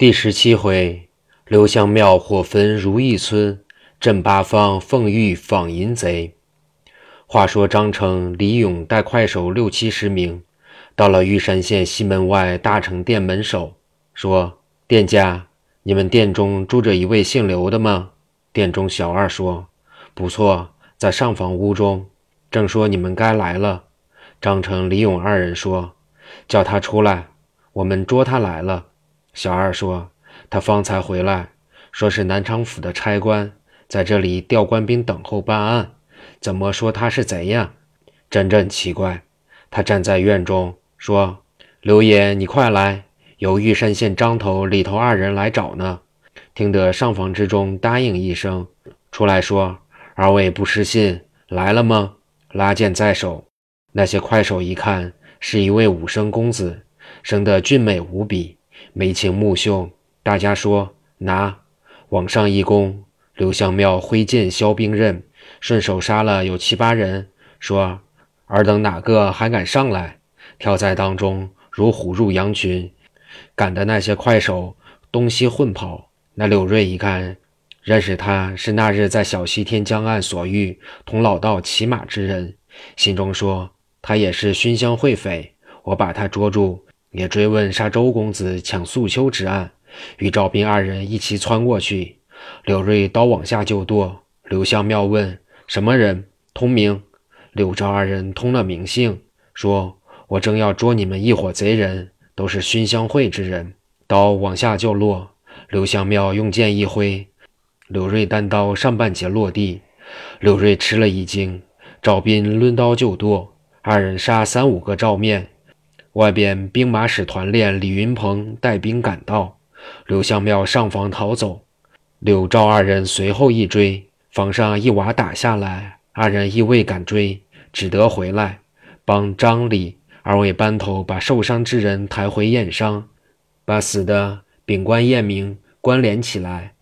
第十七回，刘香庙火焚如意村，镇八方凤玉访淫贼。话说张成、李勇带快手六七十名，到了玉山县西门外大成店门首，说：“店家，你们店中住着一位姓刘的吗？”店中小二说：“不错，在上房屋中。”正说你们该来了，张成、李勇二人说：“叫他出来，我们捉他来了。”小二说：“他方才回来，说是南昌府的差官，在这里调官兵等候办案。怎么说他是贼呀？真正奇怪。他站在院中说：‘刘爷，你快来，有玉山县张头、李头二人来找呢。’听得上房之中答应一声，出来说：‘二位不失信，来了吗？’拉剑在手。那些快手一看，是一位武生公子，生得俊美无比。”眉清目秀，大家说拿，往上一弓，刘香庙挥剑削兵刃，顺手杀了有七八人。说尔等哪个还敢上来？跳在当中，如虎入羊群，赶的那些快手东西混跑。那柳瑞一看，认识他是那日在小西天江岸所遇同老道骑马之人，心中说他也是熏香会匪，我把他捉住。也追问杀周公子抢素秋之案，与赵斌二人一齐窜过去。柳瑞刀往下就剁。刘香庙问什么人？通名。柳赵二人通了名姓，说：“我正要捉你们一伙贼人，都是熏香会之人。”刀往下就落。刘香庙用剑一挥，柳瑞单刀上半截落地。柳瑞吃了一惊。赵斌抡刀就剁，二人杀三五个照面。外边兵马使团练李云鹏带兵赶到，刘相庙上房逃走，柳赵二人随后一追，房上一瓦打下来，二人亦未敢追，只得回来帮张李二位班头把受伤之人抬回验伤，把死的秉官验明关联起来，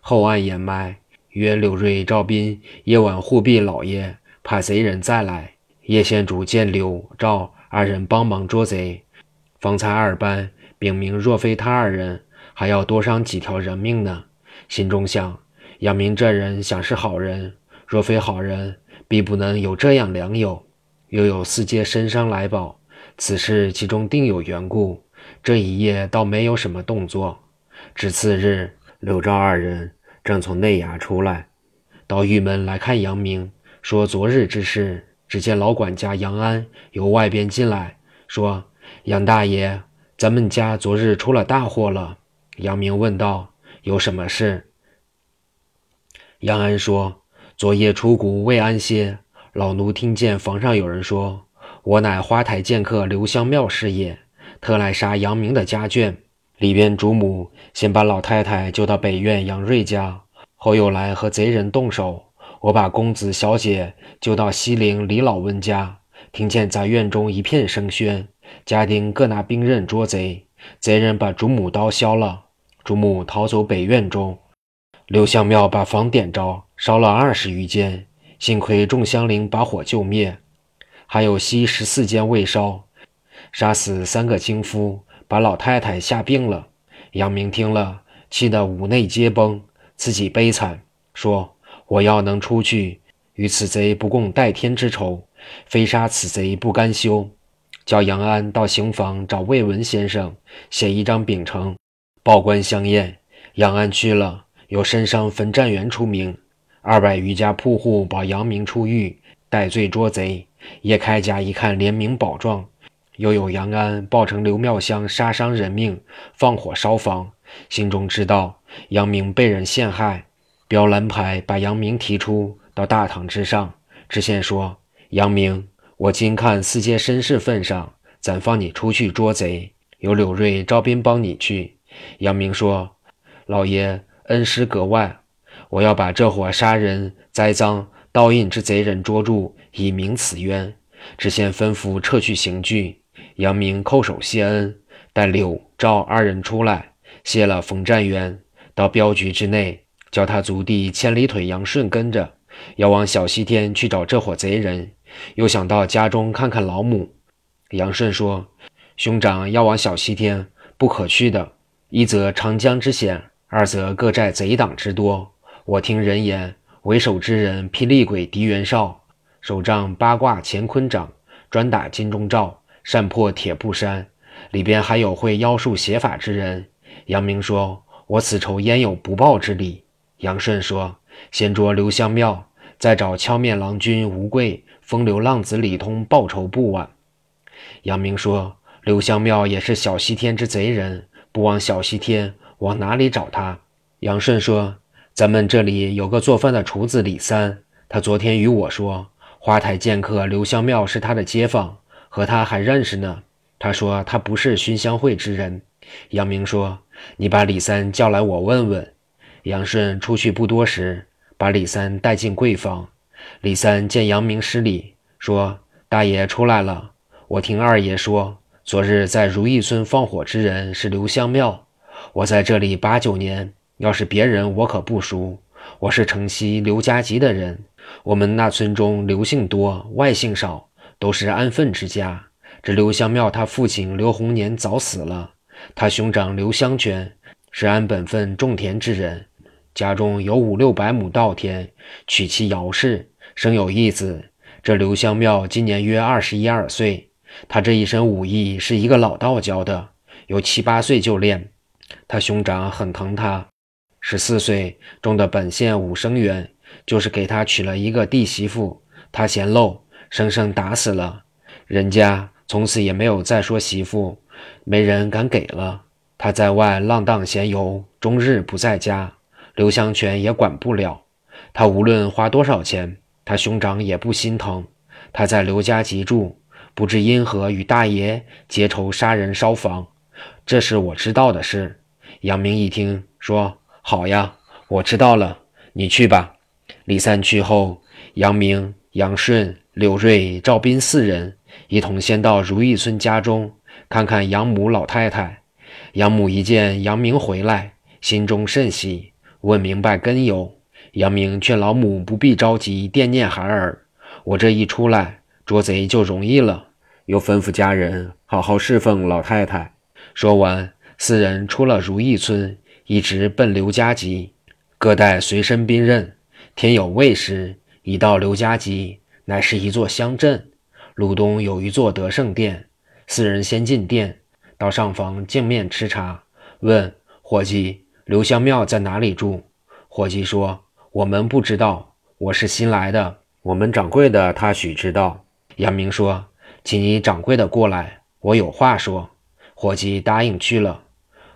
后案掩埋。约柳瑞、赵斌夜晚护庇老爷，怕贼人再来。叶县主见柳赵。二人帮忙捉贼，方才二班禀明，若非他二人，还要多伤几条人命呢。心中想，杨明这人想是好人，若非好人，必不能有这样良友。又有四阶身伤来报，此事其中定有缘故。这一夜倒没有什么动作。至次日，柳赵二人正从内衙出来，到玉门来看杨明，说昨日之事。只见老管家杨安由外边进来，说：“杨大爷，咱们家昨日出了大祸了。”杨明问道：“有什么事？”杨安说：“昨夜出谷未安歇，老奴听见房上有人说：‘我乃花台剑客刘香庙师也，特来杀杨明的家眷。’里边主母先把老太太救到北院杨瑞家，后又来和贼人动手。”我把公子小姐救到西陵李老温家，听见在院中一片声喧，家丁各拿兵刃捉贼，贼人把主母刀削了，主母逃走北院中。刘相庙把房点着，烧了二十余间，幸亏众香邻把火救灭，还有西十四间未烧，杀死三个京夫，把老太太吓病了。杨明听了，气得五内皆崩，自己悲惨，说。我要能出去，与此贼不共戴天之仇，非杀此贼不甘休。叫杨安到刑房找魏文先生，写一张禀呈，报官相验。杨安去了，有身上分站员出名，二百余家铺户保杨明出狱，戴罪捉贼。叶开甲一看联名保状，又有杨安报成刘妙香杀伤人命，放火烧房，心中知道杨明被人陷害。标蓝牌，把杨明提出到大堂之上。知县说：“杨明，我今看四阶绅士份上，暂放你出去捉贼。有柳瑞、赵斌帮你去。”杨明说：“老爷恩师格外，我要把这伙杀人栽赃盗印之贼人捉住，以明此冤。”知县吩咐撤去刑具。杨明叩首谢恩，带柳赵二人出来，谢了冯占元，到镖局之内。叫他族弟千里腿杨顺跟着，要往小西天去找这伙贼人。又想到家中看看老母。杨顺说：“兄长要往小西天，不可去的。”一则长江之险，二则各寨贼党之多。我听人言，为首之人霹雳鬼狄元绍，手杖八卦乾坤掌，专打金钟罩，擅破铁布衫。里边还有会妖术邪法之人。杨明说：“我此仇焉有不报之理？”杨顺说：“先捉刘香庙，再找敲面郎君吴贵、风流浪子李通报仇不晚。”杨明说：“刘香庙也是小西天之贼人，不往小西天，往哪里找他？”杨顺说：“咱们这里有个做饭的厨子李三，他昨天与我说，花台剑客刘香庙是他的街坊，和他还认识呢。他说他不是熏香会之人。”杨明说：“你把李三叫来，我问问。”杨顺出去不多时，把李三带进贵房。李三见杨明施礼，说：“大爷出来了。我听二爷说，昨日在如意村放火之人是刘香庙。我在这里八九年，要是别人我可不熟。我是城西刘家集的人，我们那村中刘姓多，外姓少，都是安分之家。这刘香庙他父亲刘洪年早死了，他兄长刘香全是按本分种田之人。”家中有五六百亩稻田，娶妻姚氏，生有一子。这刘香庙今年约二十一二岁。他这一身武艺是一个老道教的，有七八岁就练。他兄长很疼他，十四岁中的本县武生员，就是给他娶了一个弟媳妇，他嫌漏，生生打死了。人家从此也没有再说媳妇，没人敢给了。他在外浪荡闲游，终日不在家。刘香全也管不了，他无论花多少钱，他兄长也不心疼。他在刘家集住，不知因何与大爷结仇杀人烧房，这是我知道的事。杨明一听说：“好呀，我知道了，你去吧。”李三去后，杨明、杨顺、刘瑞、赵斌四人一同先到如意村家中看看养母老太太。养母一见杨明回来，心中甚喜。问明白根由，杨明劝老母不必着急惦念孩儿，我这一出来捉贼就容易了。又吩咐家人好好侍奉老太太。说完，四人出了如意村，一直奔刘家集，各带随身兵刃。天有未时，已到刘家集，乃是一座乡镇。路东有一座德胜殿，四人先进殿，到上房镜面吃茶，问伙计。刘香庙在哪里住？伙计说：“我们不知道，我是新来的。我们掌柜的他许知道。”杨明说：“请你掌柜的过来，我有话说。”伙计答应去了。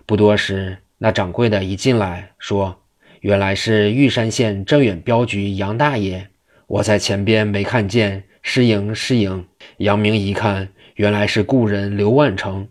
不多时，那掌柜的一进来，说：“原来是玉山县镇远镖局杨大爷，我在前边没看见，失迎失迎。”杨明一看，原来是故人刘万成，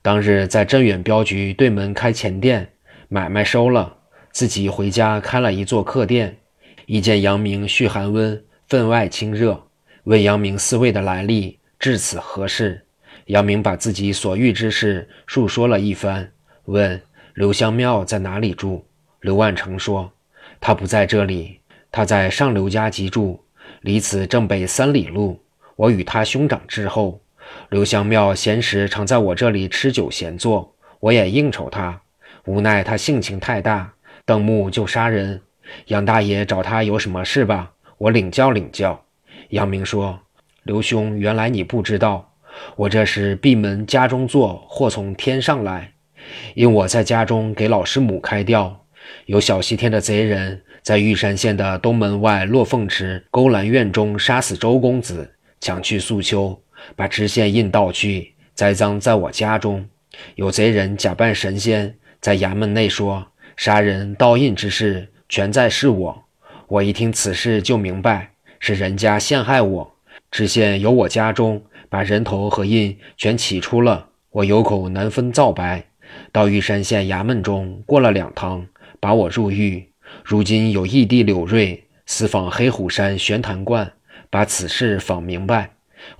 当日在镇远镖局对门开前店。买卖收了，自己回家开了一座客店。一见杨明续寒温，分外亲热，问杨明四位的来历，至此何事？杨明把自己所遇之事述说了一番，问刘香庙在哪里住。刘万成说：“他不在这里，他在上刘家集住，离此正北三里路。我与他兄长之后，刘香庙闲时常在我这里吃酒闲坐，我也应酬他。”无奈他性情太大，瞪目就杀人。杨大爷找他有什么事吧？我领教领教。杨明说：“刘兄，原来你不知道，我这是闭门家中坐，祸从天上来。因我在家中给老师母开吊，有小西天的贼人在玉山县的东门外落凤池勾栏院中杀死周公子，抢去素秋，把知县印盗去，栽赃在我家中。有贼人假扮神仙。”在衙门内说杀人盗印之事，全在是我。我一听此事就明白，是人家陷害我。知县由我家中把人头和印全起出了，我有口难分皂白。到玉山县衙门中过了两堂，把我入狱。如今有义弟柳瑞私访黑虎山玄坛观，把此事访明白，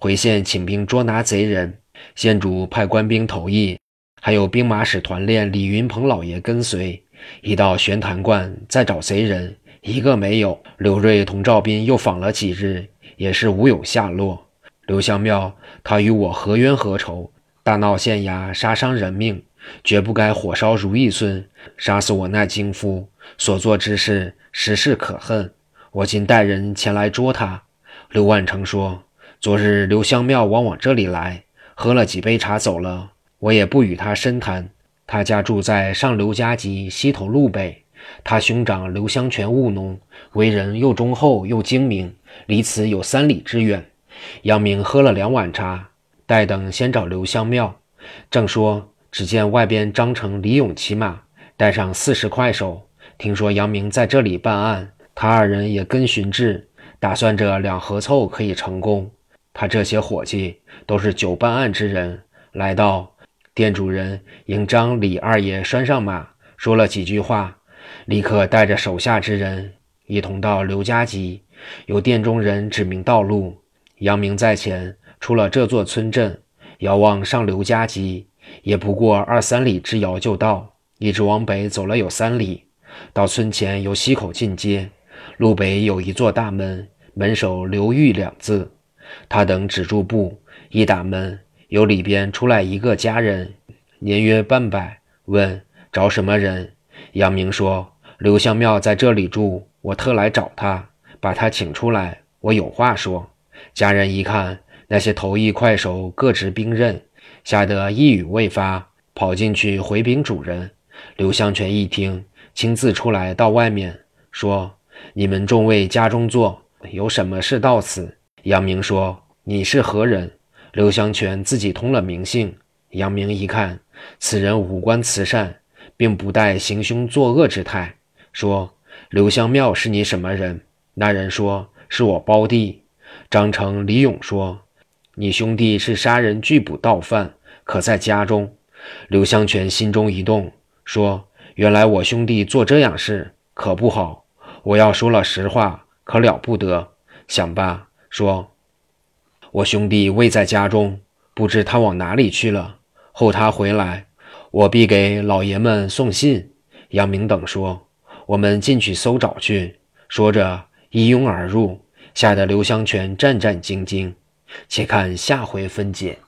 回县请兵捉拿贼人。县主派官兵投役。还有兵马使团练李云鹏老爷跟随，一到玄坛观再找贼人，一个没有。刘瑞同赵斌又访了几日，也是无有下落。刘香庙他与我何冤何仇？大闹县衙，杀伤人命，绝不该火烧如意村，杀死我那京夫。所做之事，实是可恨。我今带人前来捉他。”刘万成说：“昨日刘香庙往我这里来，喝了几杯茶走了，我也不与他深谈。他家住在上刘家集西头路北。他兄长刘香全务农，为人又忠厚又精明，离此有三里之远。”杨明喝了两碗茶，待等先找刘香庙。正说，只见外边张成、李勇骑马，带上四十快手。听说杨明在这里办案，他二人也跟寻至，打算着两合凑可以成功。他这些伙计都是久办案之人，来到店主人迎张李二爷拴上马，说了几句话，立刻带着手下之人一同到刘家集，由店中人指明道路。杨明在前，出了这座村镇，遥望上刘家集，也不过二三里之遥就到。一直往北走了有三里，到村前由西口进街，路北有一座大门，门首刘玉两字。他等止住步，一打门，由里边出来一个家人，年约半百，问找什么人。杨明说：“刘香庙在这里住，我特来找他，把他请出来，我有话说。”家人一看，那些头一快手各执兵刃，吓得一语未发，跑进去回禀主人。刘香全一听，亲自出来到外面说：“你们众位家中坐，有什么事到此？”杨明说：“你是何人？”刘香全自己通了名姓。杨明一看，此人五官慈善，并不带行凶作恶之态，说：“刘香庙是你什么人？”那人说：“是我胞弟。”张成、李勇说：“你兄弟是杀人拒捕盗犯，可在家中？”刘香全心中一动，说：“原来我兄弟做这样事，可不好。我要说了实话，可了不得。”想罢，说：“我兄弟未在家中，不知他往哪里去了。候他回来，我必给老爷们送信。”杨明等说：“我们进去搜找去。”说着，一拥而入。吓得刘香全战战兢兢，且看下回分解。